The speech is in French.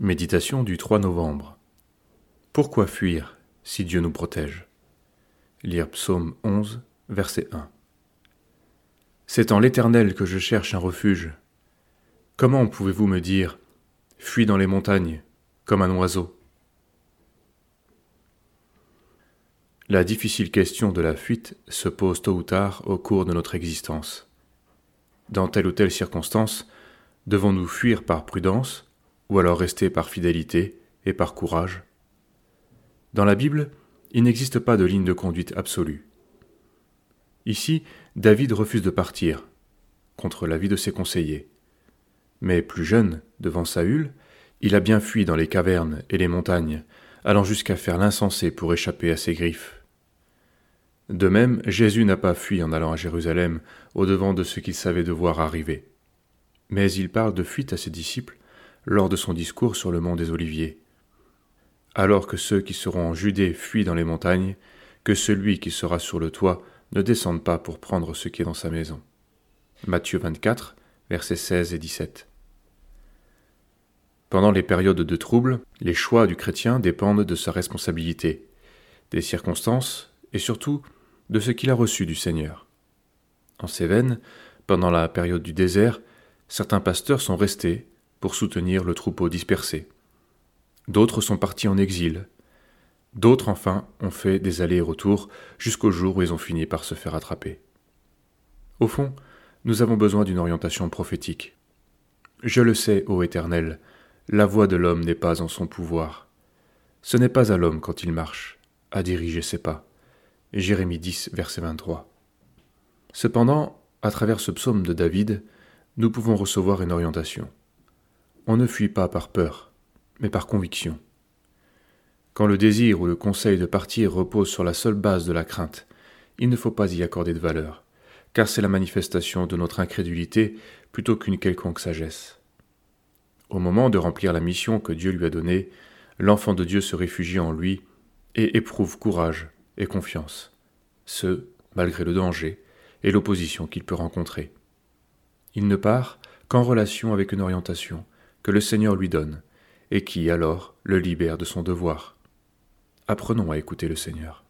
Méditation du 3 novembre. Pourquoi fuir si Dieu nous protège? Lire Psaume 11, verset 1. C'est en l'Éternel que je cherche un refuge. Comment pouvez-vous me dire Fuis dans les montagnes, comme un oiseau? La difficile question de la fuite se pose tôt ou tard au cours de notre existence. Dans telle ou telle circonstance, devons-nous fuir par prudence ou alors rester par fidélité et par courage Dans la Bible, il n'existe pas de ligne de conduite absolue. Ici, David refuse de partir, contre l'avis de ses conseillers. Mais plus jeune, devant Saül, il a bien fui dans les cavernes et les montagnes, allant jusqu'à faire l'insensé pour échapper à ses griffes. De même, Jésus n'a pas fui en allant à Jérusalem au devant de ce qu'il savait devoir arriver. Mais il parle de fuite à ses disciples lors de son discours sur le mont des Oliviers. Alors que ceux qui seront en Judée fuient dans les montagnes, que celui qui sera sur le toit ne descende pas pour prendre ce qui est dans sa maison. Matthieu 24, versets 16 et 17. Pendant les périodes de trouble, les choix du chrétien dépendent de sa responsabilité, des circonstances et surtout de ce qu'il a reçu du Seigneur. En Cévennes, pendant la période du désert, certains pasteurs sont restés pour soutenir le troupeau dispersé. D'autres sont partis en exil. D'autres, enfin, ont fait des allers et retours jusqu'au jour où ils ont fini par se faire attraper. Au fond, nous avons besoin d'une orientation prophétique. Je le sais, ô Éternel, la voix de l'homme n'est pas en son pouvoir. Ce n'est pas à l'homme quand il marche, à diriger ses pas. Jérémie 10, verset 23. Cependant, à travers ce psaume de David, nous pouvons recevoir une orientation on ne fuit pas par peur, mais par conviction. Quand le désir ou le conseil de partir repose sur la seule base de la crainte, il ne faut pas y accorder de valeur, car c'est la manifestation de notre incrédulité plutôt qu'une quelconque sagesse. Au moment de remplir la mission que Dieu lui a donnée, l'enfant de Dieu se réfugie en lui et éprouve courage et confiance, ce, malgré le danger et l'opposition qu'il peut rencontrer. Il ne part qu'en relation avec une orientation, que le Seigneur lui donne, et qui alors le libère de son devoir. Apprenons à écouter le Seigneur.